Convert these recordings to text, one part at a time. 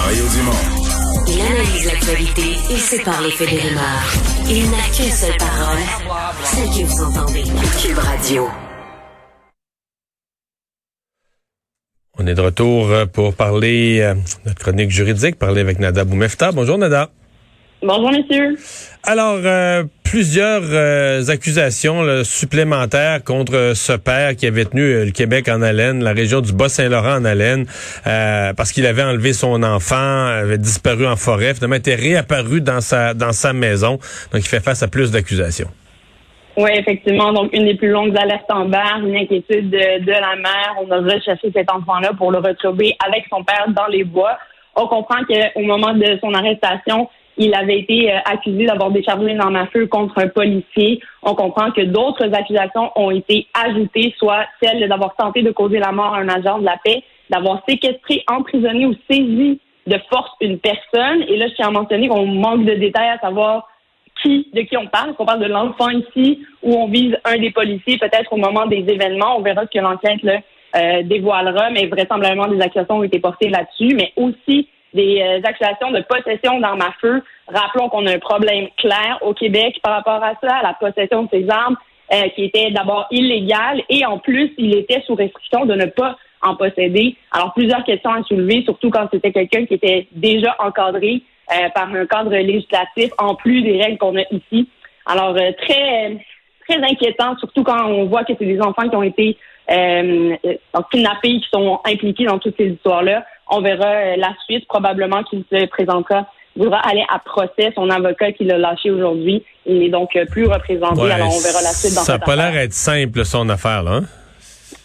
Mario Dumont. Il analyse l'actualité et sépare les faits des rumeurs. Il n'a qu'une seule parole, celle que vous entendez. Cube Radio. On est de retour euh, pour parler euh, notre chronique juridique, parler avec Nada Boumefta. Bonjour Nada. Bonjour, messieurs. Alors, euh, plusieurs euh, accusations là, supplémentaires contre ce père qui avait tenu euh, le Québec en haleine, la région du Bas-Saint-Laurent en haleine, parce qu'il avait enlevé son enfant, avait disparu en forêt, finalement était réapparu dans sa dans sa maison. Donc, il fait face à plus d'accusations. Oui, effectivement. Donc, une des plus longues alertes en barre, une inquiétude de, de la mère. On a recherché cet enfant-là pour le retrouver avec son père dans les bois. On comprend qu'au moment de son arrestation, il avait été euh, accusé d'avoir déchargé une arme à feu contre un policier. On comprend que d'autres accusations ont été ajoutées, soit celle d'avoir tenté de causer la mort à un agent de la paix, d'avoir séquestré, emprisonné ou saisi de force une personne. Et là, je tiens à mentionner qu'on manque de détails à savoir qui, de qui on parle. On parle de l'enfant ici, ou on vise un des policiers, peut-être au moment des événements. On verra ce que l'enquête euh, dévoilera, mais vraisemblablement des accusations ont été portées là-dessus, mais aussi des euh, accusations de possession d'armes à feu. Rappelons qu'on a un problème clair au Québec par rapport à ça, la possession de ces armes, euh, qui était d'abord illégale et en plus, il était sous restriction de ne pas en posséder. Alors, plusieurs questions à soulever, surtout quand c'était quelqu'un qui était déjà encadré euh, par un cadre législatif, en plus des règles qu'on a ici. Alors, très, très inquiétant, surtout quand on voit que c'est des enfants qui ont été euh, kidnappés, qui sont impliqués dans toutes ces histoires-là. On verra euh, la suite, probablement qu'il se présentera il voudra aller à procès. Son avocat qui l'a lâché aujourd'hui, il n'est donc euh, plus représenté. alors on verra la suite dans Ça n'a pas l'air être simple, son affaire, là. Hein?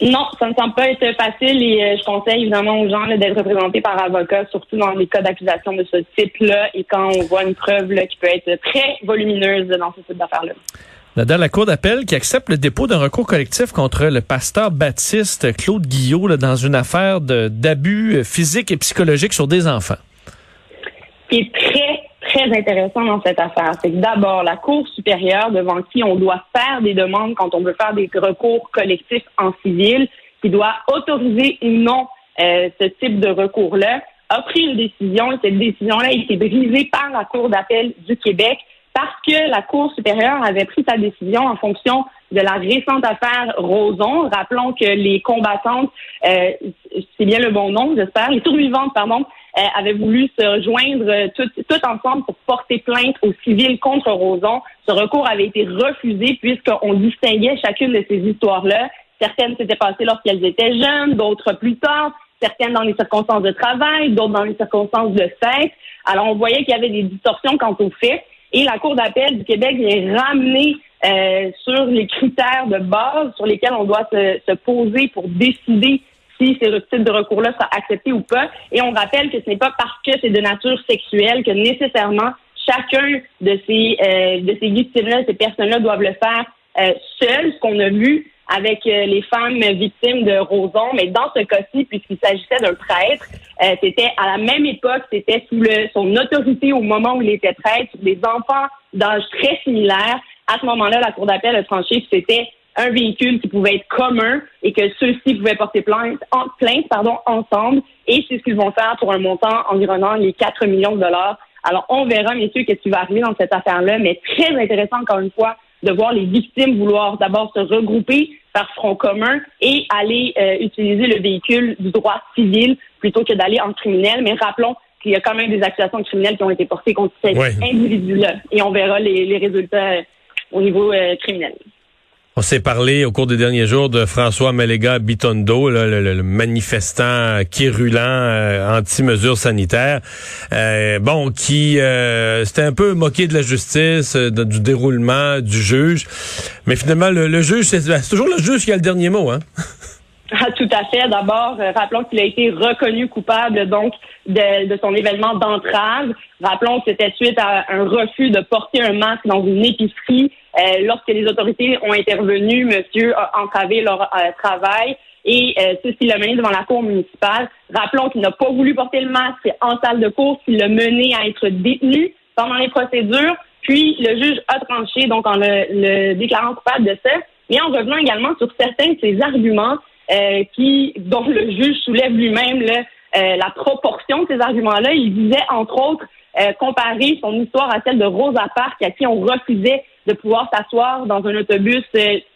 Non, ça ne semble pas être facile et euh, je conseille évidemment aux gens d'être représentés par avocat, surtout dans les cas d'accusation de ce type-là et quand on voit une preuve qui peut être très volumineuse dans ce type d'affaires-là. La Cour d'appel qui accepte le dépôt d'un recours collectif contre le pasteur baptiste Claude Guillot dans une affaire d'abus physiques et psychologiques sur des enfants. Ce qui est très, très intéressant dans cette affaire, c'est que d'abord, la Cour supérieure devant qui on doit faire des demandes quand on veut faire des recours collectifs en civil, qui doit autoriser ou non euh, ce type de recours-là, a pris une décision. Et cette décision-là a été brisée par la Cour d'appel du Québec parce que la Cour supérieure avait pris sa décision en fonction de la récente affaire Roson. Rappelons que les combattantes, euh, c'est bien le bon nom, j'espère, les survivantes, pardon, euh, avaient voulu se joindre toutes ensemble pour porter plainte au civil contre Roson. Ce recours avait été refusé puisqu'on distinguait chacune de ces histoires-là. Certaines s'étaient passées lorsqu'elles étaient jeunes, d'autres plus tard certaines dans les circonstances de travail, d'autres dans les circonstances de sexe. Alors, on voyait qu'il y avait des distorsions quant aux faits. Et la Cour d'appel du Québec est ramenée euh, sur les critères de base sur lesquels on doit se, poser pour décider si ce type de recours-là sera accepté ou pas. Et on rappelle que ce n'est pas parce que c'est de nature sexuelle que nécessairement chacun de ces euh, de ces victimes-là, ces personnes-là doivent le faire euh, seul. Ce qu'on a vu avec euh, les femmes victimes de Roson, mais dans ce cas-ci, puisqu'il s'agissait d'un prêtre, euh, c'était à la même époque, c'était sous le, son autorité au moment où il était prêtre, des enfants d'âge très similaire. À ce moment-là, la Cour d'appel a tranché que c'était un véhicule qui pouvait être commun et que ceux-ci pouvaient porter plainte, plainte pardon, ensemble. Et c'est ce qu'ils vont faire pour un montant environnant les 4 millions de dollars. Alors, on verra, messieurs, qu'est-ce qui va arriver dans cette affaire-là, mais très intéressant, encore une fois, de voir les victimes vouloir d'abord se regrouper par front commun et aller euh, utiliser le véhicule du droit civil plutôt que d'aller en criminel. Mais rappelons qu'il y a quand même des accusations criminelles qui ont été portées contre cet individu-là. Et on verra les, résultats euh, au niveau euh, criminel. On s'est parlé au cours des derniers jours de François Maléga Bitondo, le, manifestant quirulant euh, anti-mesures sanitaires, euh, bon, qui euh, s'était un peu moqué de la justice, du déroulement du juge. Mais finalement, le, juge, c'est toujours le juge qui a le dernier mot, hein? Ah, tout à fait. D'abord, rappelons qu'il a été reconnu coupable donc de, de son événement d'entrave. Rappelons que c'était suite à un refus de porter un masque dans une épicerie. Euh, lorsque les autorités ont intervenu, monsieur a entravé leur euh, travail et euh, ceci l'a mené devant la cour municipale. Rappelons qu'il n'a pas voulu porter le masque en salle de cours, qu'il l'a mené à être détenu pendant les procédures. Puis le juge a tranché donc en le, déclarant coupable de ça, mais en revenant également sur certains de ses arguments qui dont le juge soulève lui-même la proportion de ces arguments-là. Il disait, entre autres, comparer son histoire à celle de Rosa Parks, à qui on refusait de pouvoir s'asseoir dans un autobus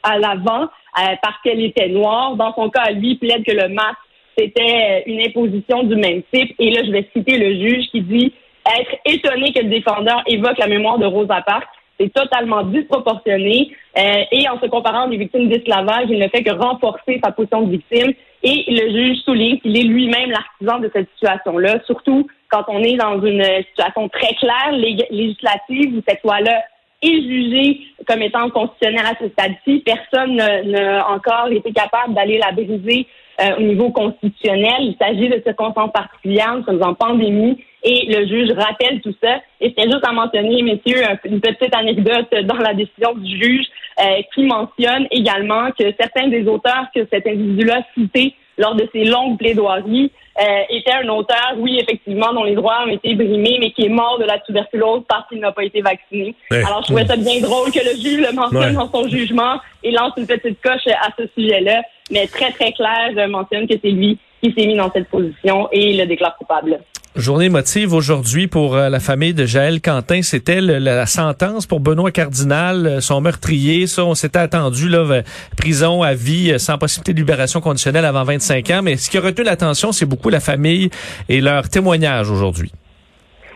à l'avant parce qu'elle était noire. Dans son cas, lui plaide que le masque, c'était une imposition du même type. Et là, je vais citer le juge qui dit être étonné que le défendeur évoque la mémoire de Rosa Parks. C'est totalement disproportionné. Euh, et en se comparant des victimes d'esclavage, il ne fait que renforcer sa position de victime. Et le juge souligne qu'il est lui-même l'artisan de cette situation-là, surtout quand on est dans une situation très claire, législative, où cette loi-là est jugée comme étant constitutionnelle à ce stade-ci. Personne n'a encore été capable d'aller la briser euh, au niveau constitutionnel. Il s'agit de circonstances particulières, nous sommes en pandémie et le juge rappelle tout ça. Et c'est juste à mentionner, messieurs, une petite anecdote dans la décision du juge euh, qui mentionne également que certains des auteurs que cet individu-là cité lors de ses longues plaidoiries euh, était un auteur, oui, effectivement, dont les droits ont été brimés, mais qui est mort de la tuberculose parce qu'il n'a pas été vacciné. Alors, je trouvais ça bien drôle que le juge le mentionne dans son jugement et lance une petite coche à ce sujet-là. Mais très, très clair, je mentionne que c'est lui qui s'est mis dans cette position et il le déclare coupable. Journée émotive aujourd'hui pour euh, la famille de Jaël Quentin. C'était la sentence pour Benoît Cardinal, euh, son meurtrier. Ça, on s'était attendu, là, prison à vie euh, sans possibilité de libération conditionnelle avant 25 ans. Mais ce qui a retenu l'attention, c'est beaucoup la famille et leur témoignage aujourd'hui.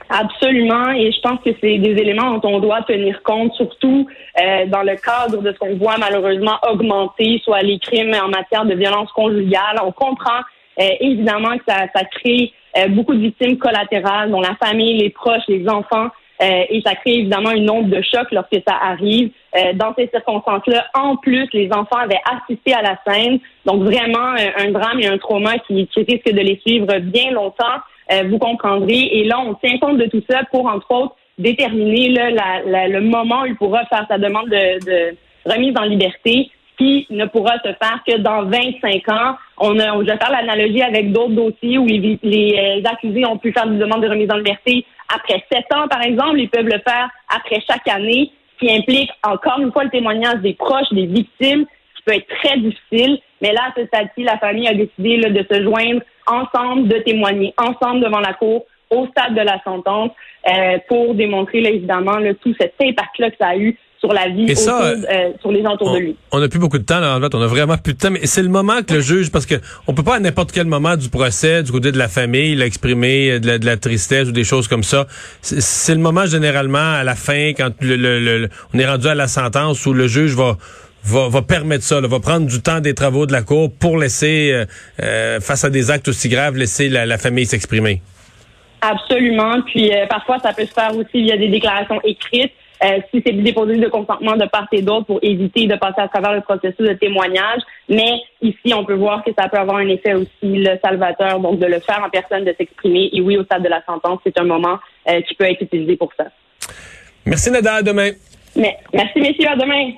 Absolument, et je pense que c'est des éléments dont on doit tenir compte, surtout dans le cadre de ce qu'on voit malheureusement augmenter, soit les crimes en matière de violence conjugale. On comprend évidemment que ça, crée euh, beaucoup de victimes collatérales, dont la famille, les proches, les enfants. Euh, et ça crée évidemment une onde de choc lorsque ça arrive. Euh, dans ces circonstances-là, en plus, les enfants avaient assisté à la scène. Donc vraiment un drame et un trauma qui, qui risque de les suivre bien longtemps. vous comprendrez. Et là, on tient compte de tout ça pour, entre autres, déterminer le moment où il pourra faire sa demande de, de remise en liberté qui ne pourra se faire que dans 25 ans. On a, je vais faire l'analogie avec d'autres dossiers où les, les, euh, accusés ont pu faire des demandes de remise en liberté après 7 ans, par exemple. Ils peuvent le faire après chaque année, ce qui implique encore une fois le témoignage des proches, des victimes, ce qui peut être très difficile. Mais là, à ce stade-ci, la famille a décidé là, de se joindre ensemble, de témoigner ensemble devant la cour au stade de la sentence euh, pour démontrer là, évidemment là, tout cet impact-là que ça a eu sur la vie, euh, sur les entours de lui. On n'a plus beaucoup de temps, là, en fait, on a vraiment plus de temps, mais c'est le moment que le juge, parce que on peut pas à n'importe quel moment du procès, du côté de la famille, l'exprimer de la, de la tristesse ou des choses comme ça. C'est le moment généralement à la fin, quand le, on est rendu à la sentence, où le juge va Va, permettre ça, va prendre du temps des travaux de la Cour pour laisser, euh, euh, face à des actes aussi graves, laisser la, la famille s'exprimer. Absolument. Puis parfois, ça peut se faire aussi via des déclarations écrites. Euh, si c'est déposé de consentement de part et d'autre pour éviter de passer à travers le processus de témoignage. Mais ici, on peut voir que ça peut avoir un effet aussi le salvateur, donc de le faire en personne, de s'exprimer. Et oui, au stade de la sentence, c'est un moment euh, qui peut être utilisé pour ça. Merci Nada, à demain. Mais, merci messieurs, à demain.